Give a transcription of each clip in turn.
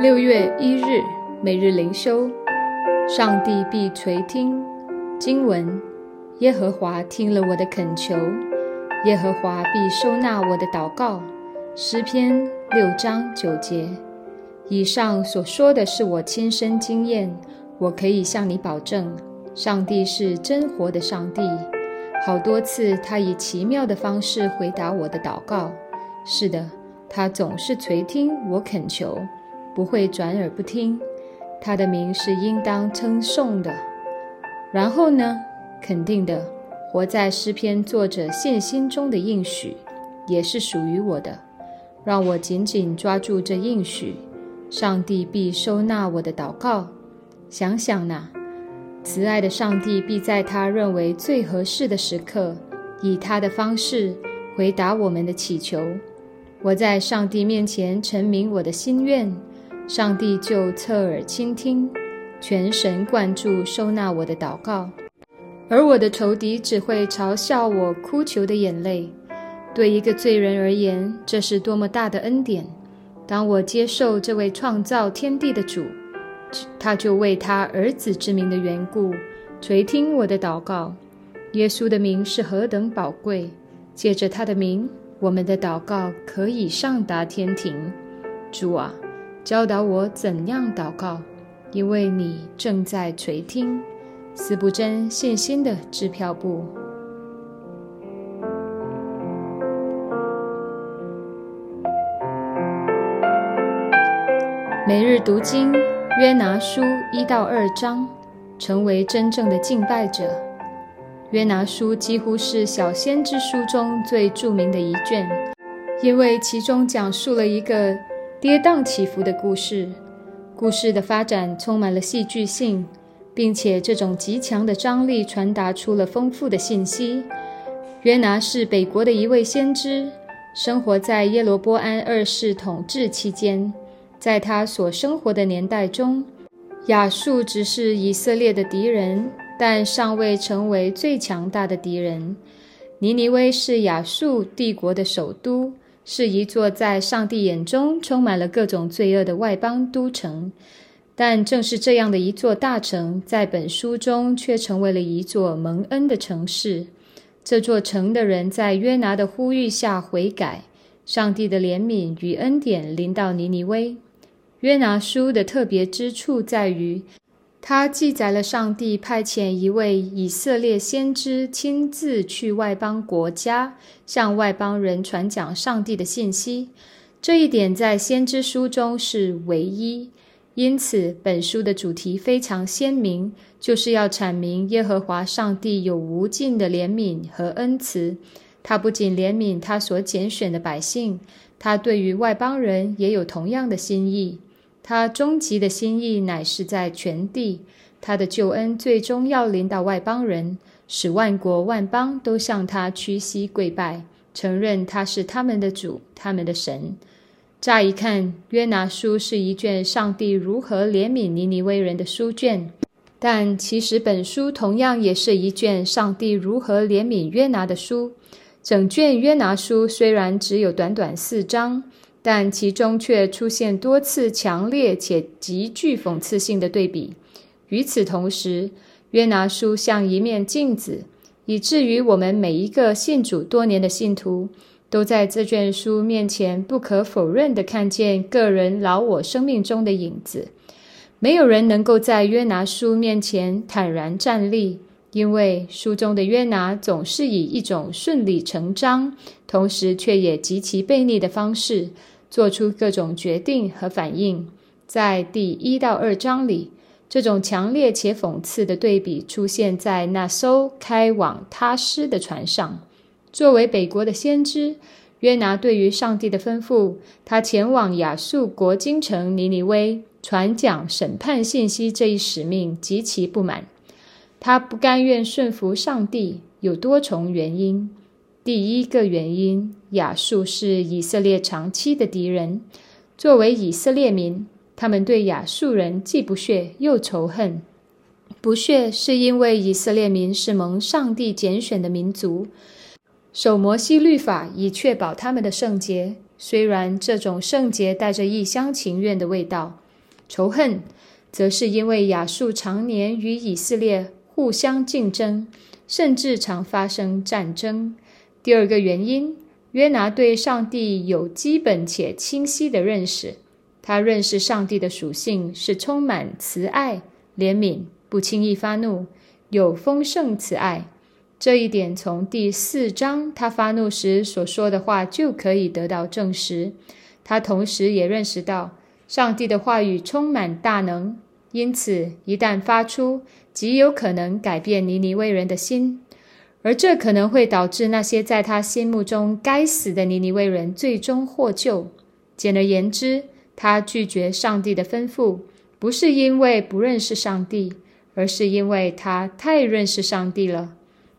六月一日，每日灵修，上帝必垂听。经文：耶和华听了我的恳求，耶和华必收纳我的祷告。诗篇六章九节。以上所说的是我亲身经验，我可以向你保证，上帝是真活的上帝。好多次，他以奇妙的方式回答我的祷告。是的，他总是垂听我恳求。不会转耳不听，他的名是应当称颂的。然后呢，肯定的，活在诗篇作者信心中的应许，也是属于我的。让我紧紧抓住这应许，上帝必收纳我的祷告。想想呐，慈爱的上帝必在他认为最合适的时刻，以他的方式回答我们的祈求。我在上帝面前陈明我的心愿。上帝就侧耳倾听，全神贯注收纳我的祷告，而我的仇敌只会嘲笑我哭求的眼泪。对一个罪人而言，这是多么大的恩典！当我接受这位创造天地的主，他就为他儿子之名的缘故垂听我的祷告。耶稣的名是何等宝贵！借着他的名，我们的祷告可以上达天庭。主啊！教导我怎样祷告，因为你正在垂听。四不真信心的支票部。每日读经约拿书一到二章，成为真正的敬拜者。约拿书几乎是小先知书中最著名的一卷，因为其中讲述了一个。跌宕起伏的故事，故事的发展充满了戏剧性，并且这种极强的张力传达出了丰富的信息。约拿是北国的一位先知，生活在耶罗波安二世统治期间。在他所生活的年代中，亚述只是以色列的敌人，但尚未成为最强大的敌人。尼尼微是亚述帝国的首都。是一座在上帝眼中充满了各种罪恶的外邦都城，但正是这样的一座大城，在本书中却成为了一座蒙恩的城市。这座城的人在约拿的呼吁下悔改，上帝的怜悯与恩典临到尼尼微。约拿书的特别之处在于。他记载了上帝派遣一位以色列先知亲自去外邦国家，向外邦人传讲上帝的信息。这一点在先知书中是唯一，因此本书的主题非常鲜明，就是要阐明耶和华上帝有无尽的怜悯和恩慈。他不仅怜悯他所拣选的百姓，他对于外邦人也有同样的心意。他终极的心意乃是在全地，他的救恩最终要临到外邦人，使万国万邦都向他屈膝跪拜，承认他是他们的主，他们的神。乍一看，约拿书是一卷上帝如何怜悯尼尼微人的书卷，但其实本书同样也是一卷上帝如何怜悯约拿的书。整卷约拿书虽然只有短短四章。但其中却出现多次强烈且极具讽刺性的对比。与此同时，约拿书像一面镜子，以至于我们每一个信主多年的信徒，都在这卷书面前不可否认地看见个人老我生命中的影子。没有人能够在约拿书面前坦然站立，因为书中的约拿总是以一种顺理成章，同时却也极其悖逆的方式。做出各种决定和反应，在第一到二章里，这种强烈且讽刺的对比出现在那艘开往他施的船上。作为北国的先知，约拿对于上帝的吩咐，他前往亚述国京城尼尼微传讲审判信息这一使命极其不满。他不甘愿顺服上帝，有多重原因。第一个原因，亚述是以色列长期的敌人。作为以色列民，他们对亚述人既不屑又仇恨。不屑是因为以色列民是蒙上帝拣选的民族，守摩西律法以确保他们的圣洁。虽然这种圣洁带着一厢情愿的味道，仇恨，则是因为亚述常年与以色列互相竞争，甚至常发生战争。第二个原因，约拿对上帝有基本且清晰的认识，他认识上帝的属性是充满慈爱、怜悯，不轻易发怒，有丰盛慈爱。这一点从第四章他发怒时所说的话就可以得到证实。他同时也认识到。上帝的话语充满大能，因此一旦发出，极有可能改变尼尼微人的心，而这可能会导致那些在他心目中该死的尼尼微人最终获救。简而言之，他拒绝上帝的吩咐，不是因为不认识上帝，而是因为他太认识上帝了。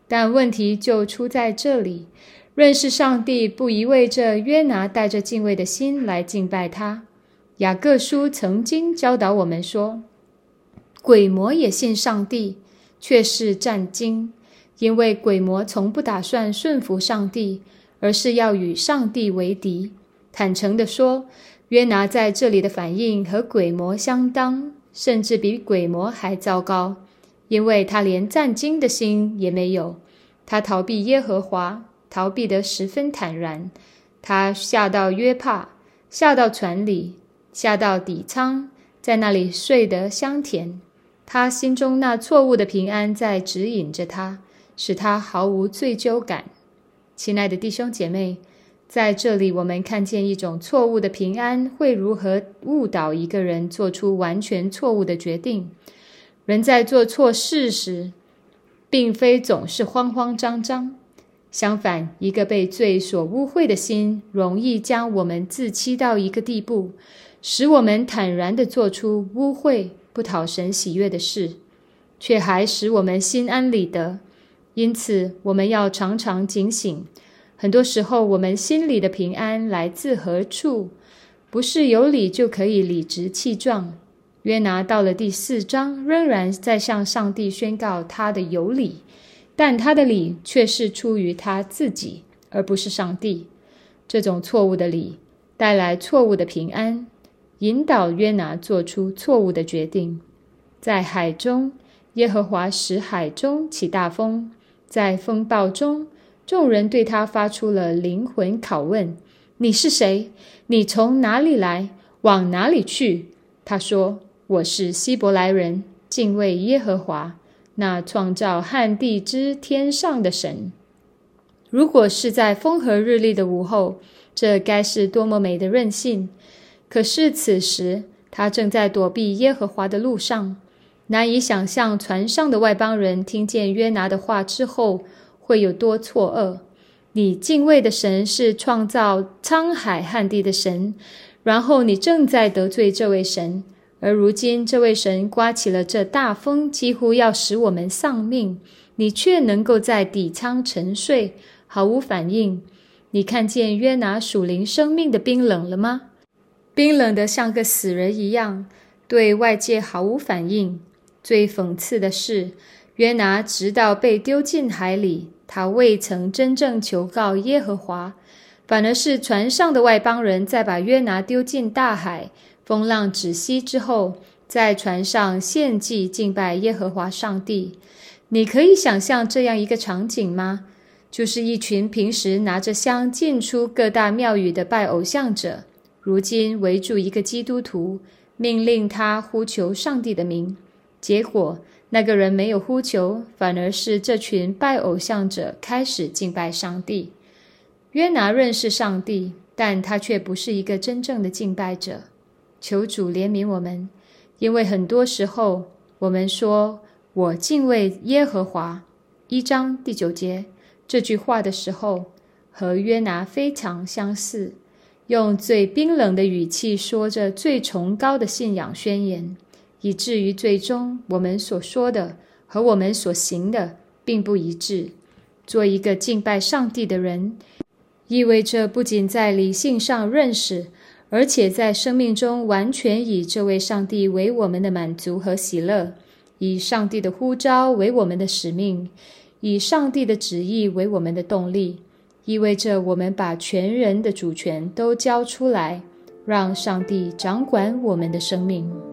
但问题就出在这里：认识上帝不意味着约拿带着敬畏的心来敬拜他。雅各书曾经教导我们说，鬼魔也信上帝，却是战惊，因为鬼魔从不打算顺服上帝，而是要与上帝为敌。坦诚地说，约拿在这里的反应和鬼魔相当，甚至比鬼魔还糟糕，因为他连战惊的心也没有。他逃避耶和华，逃避得十分坦然。他下到约帕，下到船里。下到底舱，在那里睡得香甜。他心中那错误的平安在指引着他，使他毫无罪疚感。亲爱的弟兄姐妹，在这里我们看见一种错误的平安会如何误导一个人做出完全错误的决定。人在做错事时，并非总是慌慌张张。相反，一个被罪所污秽的心，容易将我们自欺到一个地步。使我们坦然地做出污秽、不讨神喜悦的事，却还使我们心安理得。因此，我们要常常警醒。很多时候，我们心里的平安来自何处？不是有理就可以理直气壮。约拿到了第四章，仍然在向上帝宣告他的有理，但他的理却是出于他自己，而不是上帝。这种错误的理带来错误的平安。引导约拿做出错误的决定。在海中，耶和华使海中起大风，在风暴中，众人对他发出了灵魂拷问：“你是谁？你从哪里来？往哪里去？”他说：“我是希伯来人，敬畏耶和华，那创造旱地之天上的神。”如果是在风和日丽的午后，这该是多么美的任性！可是此时，他正在躲避耶和华的路上，难以想象船上的外邦人听见约拿的话之后会有多错愕。你敬畏的神是创造沧海旱地的神，然后你正在得罪这位神，而如今这位神刮起了这大风，几乎要使我们丧命，你却能够在底舱沉睡，毫无反应。你看见约拿属灵生命的冰冷了吗？冰冷的像个死人一样，对外界毫无反应。最讽刺的是，约拿直到被丢进海里，他未曾真正求告耶和华，反而是船上的外邦人在把约拿丢进大海，风浪止息之后，在船上献祭敬拜耶和华上帝。你可以想象这样一个场景吗？就是一群平时拿着香进出各大庙宇的拜偶像者。如今围住一个基督徒，命令他呼求上帝的名，结果那个人没有呼求，反而是这群拜偶像者开始敬拜上帝。约拿认识上帝，但他却不是一个真正的敬拜者。求主怜悯我们，因为很多时候我们说“我敬畏耶和华”，一章第九节这句话的时候，和约拿非常相似。用最冰冷的语气说着最崇高的信仰宣言，以至于最终我们所说的和我们所行的并不一致。做一个敬拜上帝的人，意味着不仅在理性上认识，而且在生命中完全以这位上帝为我们的满足和喜乐，以上帝的呼召为我们的使命，以上帝的旨意为我们的动力。意味着我们把全人的主权都交出来，让上帝掌管我们的生命。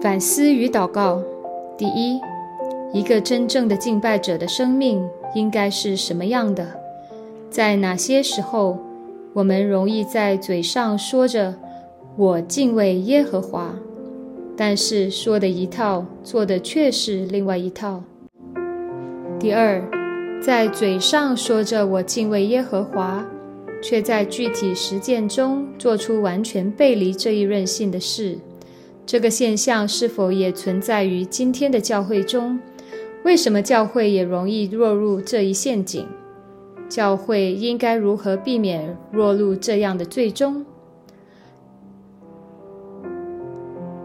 反思与祷告：第一，一个真正的敬拜者的生命应该是什么样的？在哪些时候，我们容易在嘴上说着“我敬畏耶和华”，但是说的一套，做的却是另外一套？第二，在嘴上说着“我敬畏耶和华”，却在具体实践中做出完全背离这一任性的事。这个现象是否也存在于今天的教会中？为什么教会也容易落入这一陷阱？教会应该如何避免落入这样的最终？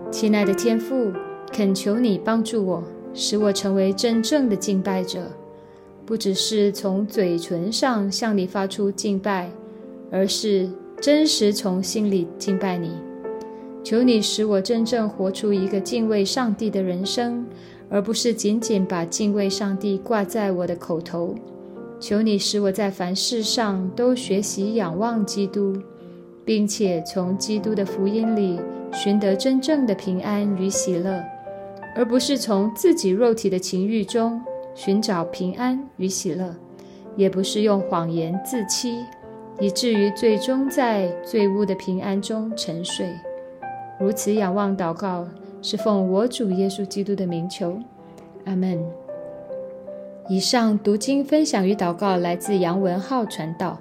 亲爱的天父，恳求你帮助我，使我成为真正的敬拜者，不只是从嘴唇上向你发出敬拜，而是真实从心里敬拜你。求你使我真正活出一个敬畏上帝的人生，而不是仅仅把敬畏上帝挂在我的口头。求你使我在凡事上都学习仰望基督，并且从基督的福音里寻得真正的平安与喜乐，而不是从自己肉体的情欲中寻找平安与喜乐，也不是用谎言自欺，以至于最终在罪恶的平安中沉睡。如此仰望祷告，是奉我主耶稣基督的名求，阿门。以上读经分享与祷告来自杨文浩传道。